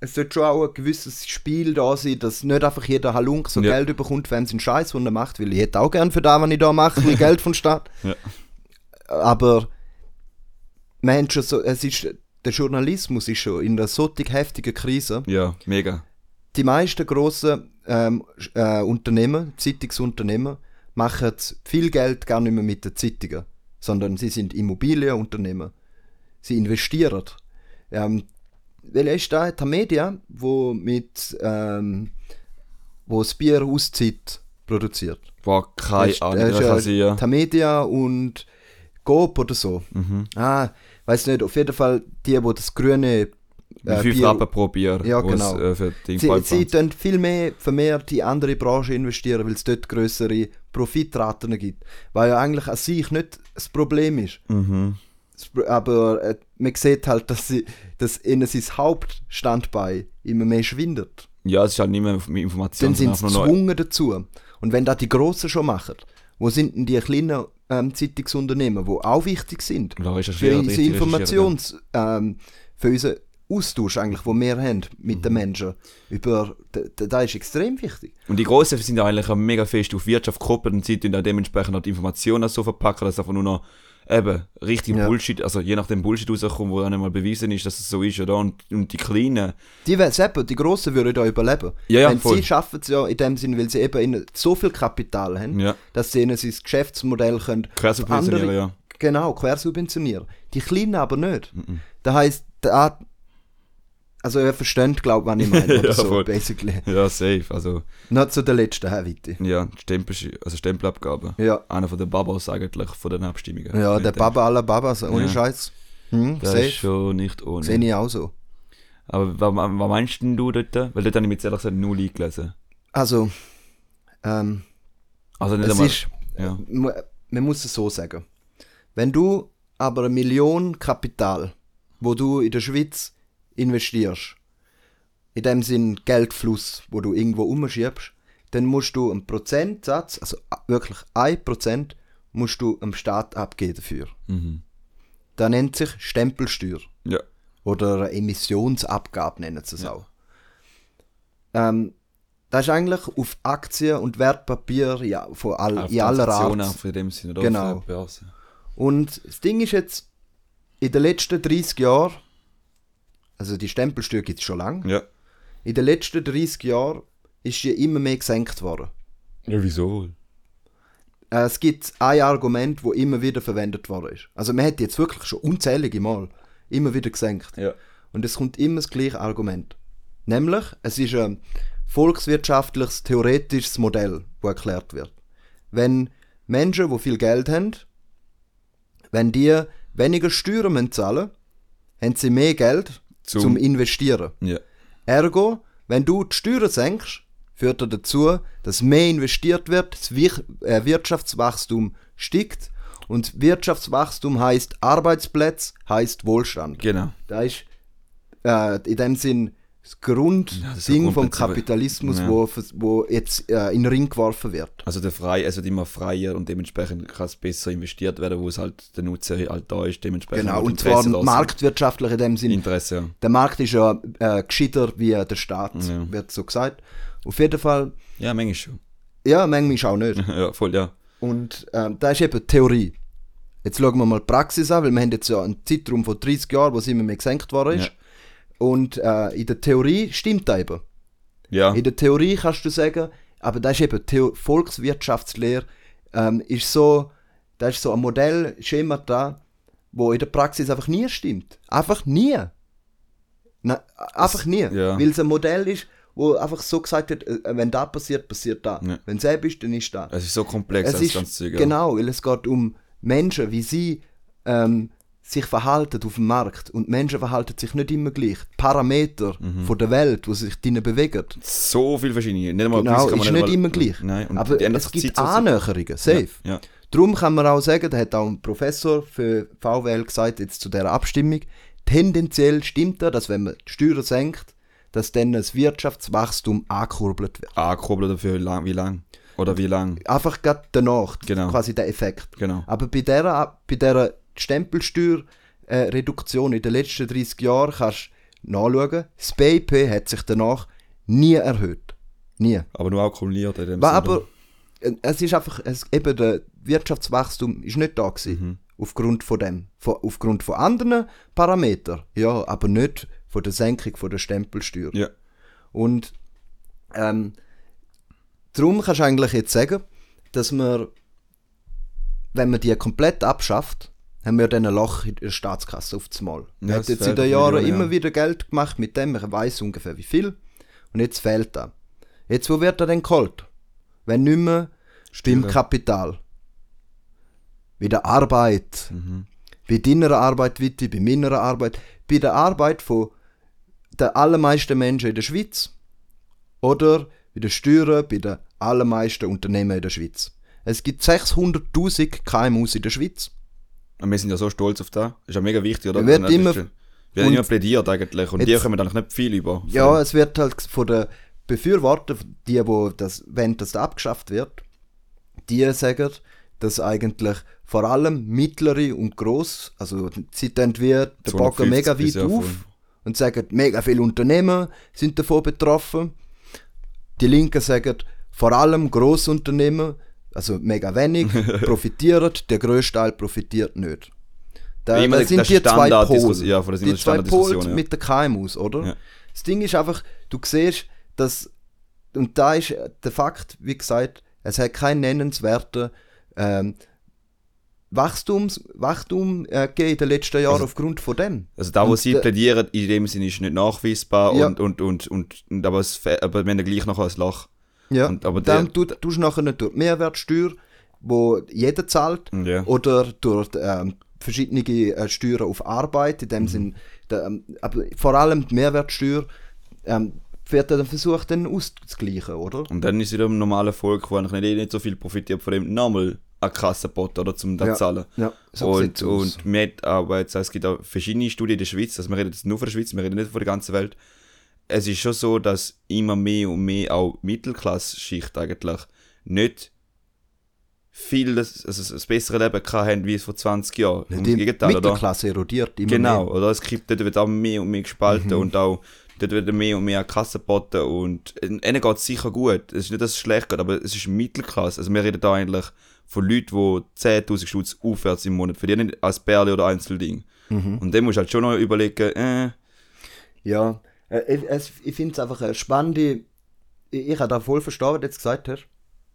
es sollte schon auch ein gewisses Spiel da sein, dass nicht einfach jeder Halunk so Ja. Geld bekommt, wenn es einen Scheiß von macht, weil ich hätte auch gern für das, was ich da mache, ein *laughs* Geld vom Staat. Ja. Aber man hat schon so, es ist, der Journalismus ist schon in einer so heftigen Krise. Ja, mega. Die meisten grossen ähm, äh, Unternehmen, Zeitungsunternehmen, machen viel Geld gar nicht mehr mit den Zeitungen, sondern sie sind Immobilienunternehmen. Sie investieren. Ähm, welcher ist da? Die Media, wo mit ähm, wo das Bier auszieht, produziert. Boah, keine Ahnung, kann sein. Tamedia und Coop oder so. Mhm. Ah, weiß nicht, auf jeden Fall die, wo das grüne Wie äh, viel Bier- Rappen pro Bier, Ja, wo es, genau. äh, Sie, sie tun viel mehr vermehrt in andere Branchen investieren, weil es dort größere Profitraten gibt. Weil ja eigentlich an sich nicht das Problem ist. Mhm. Aber äh, man sieht halt, dass, sie, dass ihnen sein Hauptstandbein immer mehr schwindet. Ja, es ist halt nicht mehr mit Informationen, Dann sind sie gezwungen dazu. Und wenn das die Grossen schon machen, wo sind denn die kleinen ähm, Zeitungsunternehmen, die auch wichtig sind? Für unsere richtig Informations... Ähm, für unseren Austausch eigentlich, den wir haben mit Mhm. den Menschen. Über, d- d- das ist extrem wichtig. Und die Großen sind ja eigentlich auch mega fest auf Wirtschaft gekoppelt und sie tun dann dementsprechend auch die Informationen so verpacken, dass einfach nur noch eben richtig Ja. Bullshit, also je nachdem Bullshit rauskommt, wo dann einmal bewiesen ist, dass es so ist, oder? Und, und die Kleinen, Die, selber, die Grossen würden da überleben. Ja, ja, Wenn voll. sie schaffen es ja in dem Sinne, weil sie eben so viel Kapital haben, ja, dass sie ihnen sein Geschäftsmodell können quersubventionieren, andere- ja. Genau, quersubventionieren. Die Kleinen aber nicht. Mhm. Das heisst, da, also ihr versteht, glaube ich, was ich meine. *laughs* Ja, so, voll. basically. Ja, safe, also, Nicht zu der letzten, Herr Witte. ja, Stempel, also Stempelabgabe. Ja, Einer von den Babos eigentlich, von den Abstimmungen. ja der. Baba aller Babas, ohne Ja. Scheiß. Hm, Das safe. ist schon nicht ohne. Sehe ich auch so. Aber was, was meinst denn du dort? Weil dort habe ich mir jetzt ehrlich gesagt null eingelesen. Also, ähm, Also nicht es einmal, ist, ja. mu- man muss es so sagen. Wenn du aber eine Million Kapital, wo du in der Schweiz investierst, in dem Sinn Geldfluss, wo du irgendwo umschiebst, dann musst du einen Prozentsatz, also wirklich ein Prozent, musst du dem Staat abgeben dafür. Mhm. Das nennt sich Stempelsteuer. Ja. Oder Emissionsabgabe nennen sie es Ja. auch. Ähm, das ist eigentlich auf Aktien und Wertpapier ja, von all, Auf in aller Art. auch in dem Sinne? Genau. Und das Ding ist jetzt, in den letzten 30 Jahren, also die Stempelsteuer gibt es schon lange, Ja. in den letzten 30 Jahren ist sie immer mehr gesenkt worden. Ja, wieso? äh, es gibt ein Argument, wo immer wieder verwendet worden ist. Also man hat jetzt wirklich schon unzählige Mal immer wieder gesenkt. Ja. Und es kommt immer das gleiche Argument. Nämlich, es ist ein volkswirtschaftliches, theoretisches Modell, das erklärt wird. Wenn Menschen, die viel Geld haben, wenn die weniger Steuern müssen zahlen haben sie mehr Geld Zum- zum, Investieren. Ja. Ergo, wenn du die Steuern senkst, führt er dazu, dass mehr investiert wird, das äh, Wirtschaftswachstum steigt und Wirtschaftswachstum heißt Arbeitsplätze, heißt Wohlstand. Genau. Da ist äh, in dem Sinn das Ja, ist Grundding so vom Kapitalismus, Ja. wo, wo jetzt äh, in den Ring geworfen wird. Also der frei, es wird immer freier und dementsprechend kann es besser investiert werden, wo es halt der Nutzer halt da ist, dementsprechend Genau, und zwar marktwirtschaftlich in dem Sinn. Interesse, ja. Der Markt ist ja äh, gescheiter wie der Staat, Ja. wird so gesagt. Auf jeden Fall, Ja, manchmal schon. ja, manchmal auch nicht. *laughs* ja, voll, ja. Und ähm, da ist eben Theorie. Jetzt schauen wir mal die Praxis an, weil wir haben jetzt ja einen Zeitraum von 30 Jahren, wo es immer mehr gesenkt worden ist. Und äh, in der Theorie stimmt das eben. Ja, In der Theorie kannst du sagen, aber das ist eben Theo Volkswirtschaftslehre, ähm, ist so, da ist so ein Modellschema da, wo in der Praxis einfach nie stimmt. Einfach nie. Na, einfach nie. ja. Weil es ein Modell ist, wo einfach so gesagt wird, äh, wenn da passiert, passiert da. Ja. Wenn es ist, dann ist da. es ist so komplex, Es das ist, ganze Zeug. genau, weil es geht um Menschen, wie sie ähm, sich verhalten auf dem Markt. Und Menschen verhalten sich nicht immer gleich. Die Parameter Mhm. von der Welt, wo sie sich drinnen bewegen, So viel verschiedene. Nicht einmal genau, ist nicht mal- immer gleich. Nein, und Aber es gibt Zeit Annäherungen, safe. Ja, ja. Darum kann man auch sagen, da hat auch ein Professor für VWL gesagt, jetzt zu dieser Abstimmung, tendenziell stimmt er, dass wenn man die Steuern senkt, dass dann das Wirtschaftswachstum angekurbelt wird. Angekurbelt dafür, wie lang, wie lang? Oder wie lang? Einfach gerade danach, Genau. quasi der Effekt. Genau. Aber bei dieser, bei dieser Stempelsteuerreduktion äh, in den letzten 30 Jahren kannst du nachschauen, das BIP hat sich danach nie erhöht. Nie. Aber nur akkumuliert in dem Sinne. aber äh, es ist einfach, es, eben der Wirtschaftswachstum ist nicht da gewesen. Mhm. Aufgrund von dem. Von, aufgrund von anderen Parametern. Ja, aber nicht von der Senkung von der Stempelsteuer. Ja. Und ähm, darum kannst du eigentlich jetzt sagen, dass wir, wenn man die komplett abschafft, haben wir dann ein Loch in der Staatskasse auf das Mal. Ja, hat es jetzt in den Jahren Millionen, immer ja. wieder Geld gemacht mit dem, ich weiß ungefähr wie viel. Und jetzt fehlt er. Jetzt, wo wird er denn geholt? Wenn nicht mehr beim Kapital. Bei der Arbeit. Mhm. Bei deiner Arbeit, Witti, bei meiner Arbeit. Bei der Arbeit von den allermeisten Menschen in der Schweiz. Oder bei den Steuern bei den allermeisten Unternehmen in der Schweiz. Es gibt 600'000 KMUs in der Schweiz. Und wir sind ja so stolz auf das. Ist ja mega wichtig, oder? Wird immer- Wir haben und- immer plädiert eigentlich. Und die Jetzt- kommen eigentlich nicht viel über. Ja, es wird halt von den Befürwortern, die, wo das dass das abgeschafft wird, die sagen, dass eigentlich vor allem mittlere und gross, also sie tun der Bagger 250 mega weit auf und sagen, mega viele Unternehmen sind davon betroffen. Die Linken sagen, vor allem Grossunternehmen, also mega wenig, *laughs* profitieren, der grösste Teil profitiert nicht. Da, immer, das sind das die zwei Pole. ja, das sind die zwei Pole ja. mit den KMUs, oder? Ja. Das Ding ist einfach, du siehst, dass, und da ist der Fakt, wie gesagt, es hat keinen nennenswerten ähm, Wachstums, Wachstum äh, gegeben in den letzten Jahren Also- aufgrund von dem. Also da, wo Und sie plädieren, in dem Sinne ist nicht nachweisbar Ja. und, und, und, und, und aber, es, aber wir haben gleich noch ein Loch. Ja, Und- aber dann der- tut, tust du nachher nicht durch die Mehrwertsteuer, wo jeder zahlt, Ja. oder durch ähm, verschiedene äh, Steuern auf Arbeit, in Mhm. dem Sinn, der, ähm, aber vor allem die Mehrwertsteuer ähm, wird dann versucht, dann auszugleichen, oder? Und dann ist wieder im normalen Volk, wo eigentlich nicht, eh nicht so viel profitiert von dem, nochmal eine Kassenpot oder zum das Ja. zahlen. Ja, so und, und haben aber jetzt, es gibt auch verschiedene Studien in der Schweiz, also wir reden jetzt nur von der Schweiz, wir reden nicht von der ganzen Welt. Es ist schon so, dass immer mehr und mehr auch Mittelklasse-Schicht eigentlich nicht viel das, also das bessere Leben haben, wie es vor 20 Jahren. Im Die Gegenteil, oder? Mittelklasse erodiert immer Genau, mehr. oder? Es gibt, dort wird auch mehr und mehr gespalten Mhm. und auch dort wird mehr und mehr an Kassen geboten und ihnen geht es sicher gut. Es ist nicht, dass es schlecht geht, aber es ist Mittelklasse. Also wir reden da eigentlich von Leuten, die 10'000 Stutz aufwärts im Monat verdienen, nicht als Bärli oder Einzelding. Mhm. Und dann musst du halt schon noch überlegen, äh, Ja, ich, es- ich finde es einfach eine spannende. Ich, ich habe da voll verstanden, was du jetzt gesagt hast.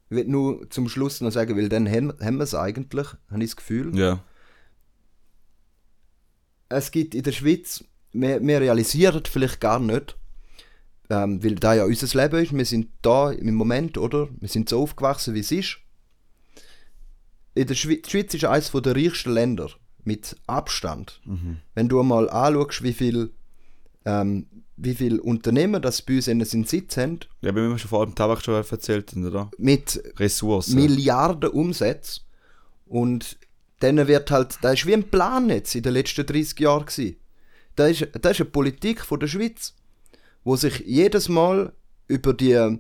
Ich will nur zum Schluss noch sagen, weil dann haben, haben wir es eigentlich, habe ich das Gefühl. Ja. Es gibt in der Schweiz, wir, wir realisieren vielleicht gar nicht, ähm, weil da ja unser Leben ist, wir sind da im Moment, oder? Wir sind so aufgewachsen, wie es ist. In der Schweiz, die Schweiz ist eines der reichsten Länder, mit Abstand. Wenn du mal anschaust, wie viel, ähm, wie viel Unternehmen das bei uns in seinen Sitz haben, Ja, wie wir schon vor dem Tabak schon erzählt haben, oder? mit Ressourcen. Milliarden Umsätze. Und dann wird halt, das ist wie ein Plan jetzt in den letzten 30 Jahren gewesen. Das ist, das ist eine Politik von der Schweiz, wo sich jedes Mal über die,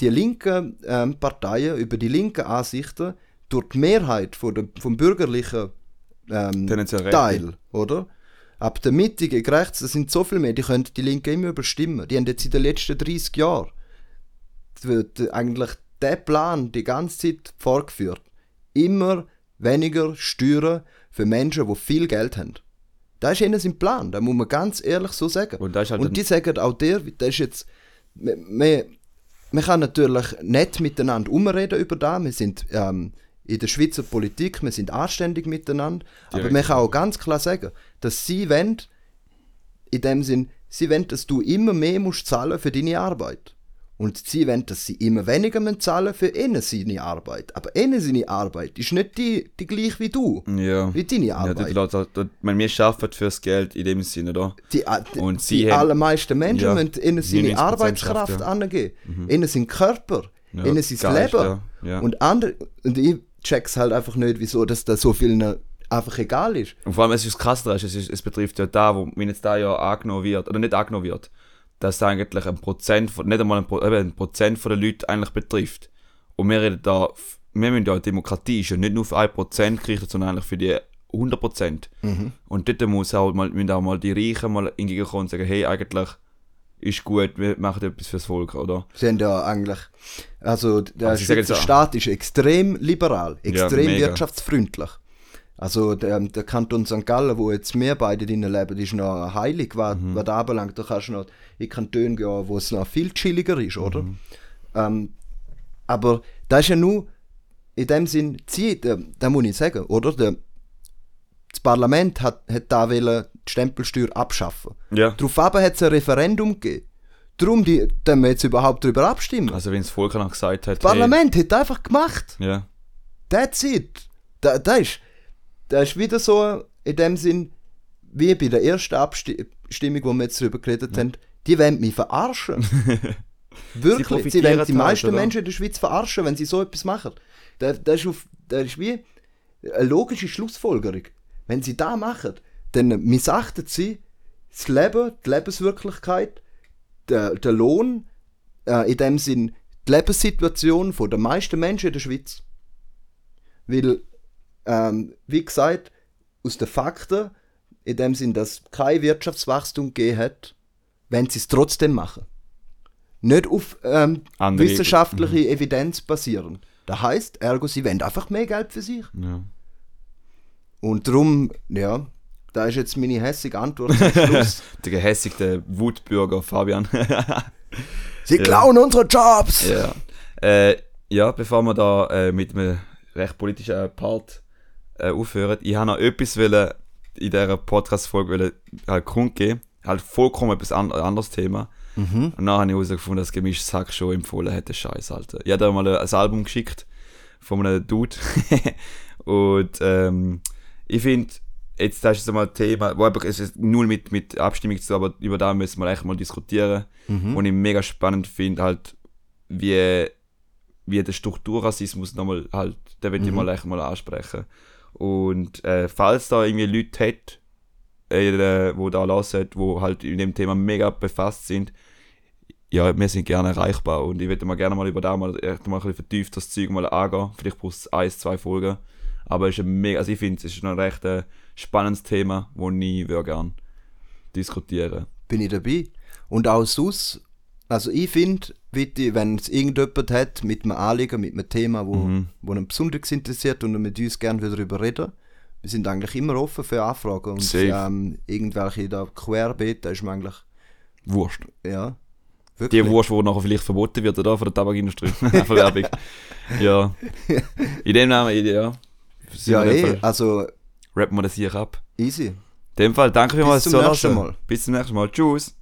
die linken ähm, Parteien, über die linken Ansichten durch die Mehrheit von der, vom bürgerlichen ähm, Teil, oder? Ab der Mitte gegen rechts, das sind so viel mehr, die können die Linken immer überstimmen. Die haben jetzt in den letzten 30 Jahren wird eigentlich der Plan die ganze Zeit vorgeführt. Immer weniger Steuern für Menschen, die viel Geld haben. Das ist ihnen sein Plan, da muss man ganz ehrlich so sagen. Und halt Und die sagen auch der, das ist jetzt, man, man, man kann natürlich nicht miteinander umreden über das, wir sind ähm, in der Schweizer Politik, wir sind anständig miteinander, aber Direkt. man kann auch ganz klar sagen, dass sie wollen, in dem Sinn, sie wollen, dass du immer mehr musst zahlen für deine Arbeit. Und sie wollen, dass sie immer weniger müssen zahlen für ihnen seine Arbeit. Aber ihnen seine Arbeit ist nicht die, die gleich wie du, Ja. wie deine Ja, Arbeit. die Leute, die, meine, wir arbeiten fürs Geld in dem Sinne, oder? Die, äh, die, Und sie die haben- allermeisten Menschen ja, müssen ihnen seine 99% Arbeitskraft ja. angeben. Ihnen sein Körper, Ja, ihnen sein Geist, Leben. ja, ja. Und, andere, und ich check's halt einfach nicht, wieso dass das so vielen einfach egal ist. Und vor allem, es ist krass es, ist, es betrifft ja da, wo, wenn jetzt da ja angenommen wird, oder nicht angenommen wird, dass da eigentlich ein Prozent, von, nicht einmal ein, Pro, ein Prozent von den Leuten eigentlich betrifft. Und wir reden da, wir müssen ja, Demokratie ist ja nicht nur für ein Prozent gerichtet, sondern eigentlich für die 100 Prozent. Und dort muss auch mal, müssen auch mal die Reichen mal entgegenkommen und sagen, hey, eigentlich ist gut, wir machen etwas fürs Volk, oder? Sie haben ja eigentlich, also der sagen Schweizer Staat ist extrem liberal, extrem mega. wirtschaftsfreundlich. Also der, der Kanton St. Gallen, wo jetzt wir beide drin leben, ist noch heilig, was, Mhm. was das anbelangt. Da kannst du noch in Kantone gehen, wo es noch viel chilliger ist, oder? Mhm. Ähm, aber das ist ja nur in dem Sinn, da, da muss ich sagen, oder? Der, das Parlament hat, hat da wollen Stempelsteuer abschaffen. Ja. Daraufhin hat es ein Referendum gegeben. Darum, die, dass wir jetzt überhaupt darüber abstimmen. Also wenn das Volk noch gesagt hat, das Parlament hat einfach gemacht. hey, ja, That's it. Da, da, ist, da ist wieder so in dem Sinn, wie bei der ersten Abstimmung, wo wir jetzt darüber geredet haben, die wollen mich verarschen. *laughs* Wirklich, sie, profitieren wollen die halt, meisten oder? Menschen in der Schweiz verarschen, wenn sie so etwas machen. Das, das, ist, auf, das ist wie eine logische Schlussfolgerung. Wenn sie das machen, dann missachten sie das Leben, die Lebenswirklichkeit, der, der Lohn, äh, in dem Sinn die Lebenssituation der meisten Menschen in der Schweiz. Weil, ähm, wie gesagt, aus den Fakten, in dem Sinn, dass kein Wirtschaftswachstum gegeben hat, wenn sie es trotzdem machen. Nicht auf ähm, wissenschaftliche Evidenz basieren. Das heißt, ergo, sie wollen einfach mehr Geld für sich. ja. Und darum, ja, da ist jetzt meine hässige Antwort zum *laughs* Schluss. Der gehässigte Wutbürger Fabian. *laughs* sie klauen unsere Jobs! ja. Äh, ja, bevor wir da äh, mit einem recht politischen Part äh, aufhören, ich habe noch etwas wollen, in dieser Podcast-Folge halt kundgeben. Halt vollkommen etwas an, anderes Thema. Und dann habe ich herausgefunden, dass Gemischtes Sack schon empfohlen hätte. Scheiß, Alter. Ich habe da mal ein Album geschickt von einem Dude. *laughs* Und ähm, ich finde, jetzt das ist jetzt mal ein Thema, wo einfach, es ist null mit, mit Abstimmung zu tun, aber über da müssen wir echt mal diskutieren. Und ich mega spannend finde, halt, wie, wie der Strukturrassismus nochmal halt, den will ich mal echt mal ansprechen. Und äh, falls da irgendwie Leute hat, äh, wo da hören, wo halt in dem Thema mega befasst sind, ja, wir sind gerne erreichbar und ich würde mal gerne mal über da mal, echt mal ein bisschen vertieft das Zeug mal angehen. Vielleicht braucht es eins, zwei Folgen. Aber es ist ein mega, also ich finde, es ist noch ein recht äh, spannendes Thema, wo ich gerne diskutieren. bin ich dabei. Und auch sonst, also ich finde, wenn es irgendjemand hat mit einem Anliegen, mit einem Thema, wo, Mhm. wo ihn besonders interessiert und mit uns gerne wieder darüber reden, wir sind eigentlich immer offen für Anfragen. Und ähm, irgendwelche da querbeet, da ist mir eigentlich, Wurscht. ja, Wirklich. Die Wurst, die nachher vielleicht verboten wird, oder? Von der Tabakindustrie. *laughs* Einfach Werbung. Ja. *laughs* In dem Namen, ja. Ja, eh, also Rappen wir das hier ab. easy. In dem Fall, danke vielmals zum fürs nächsten. Mal. Bis zum nächsten Mal. Tschüss.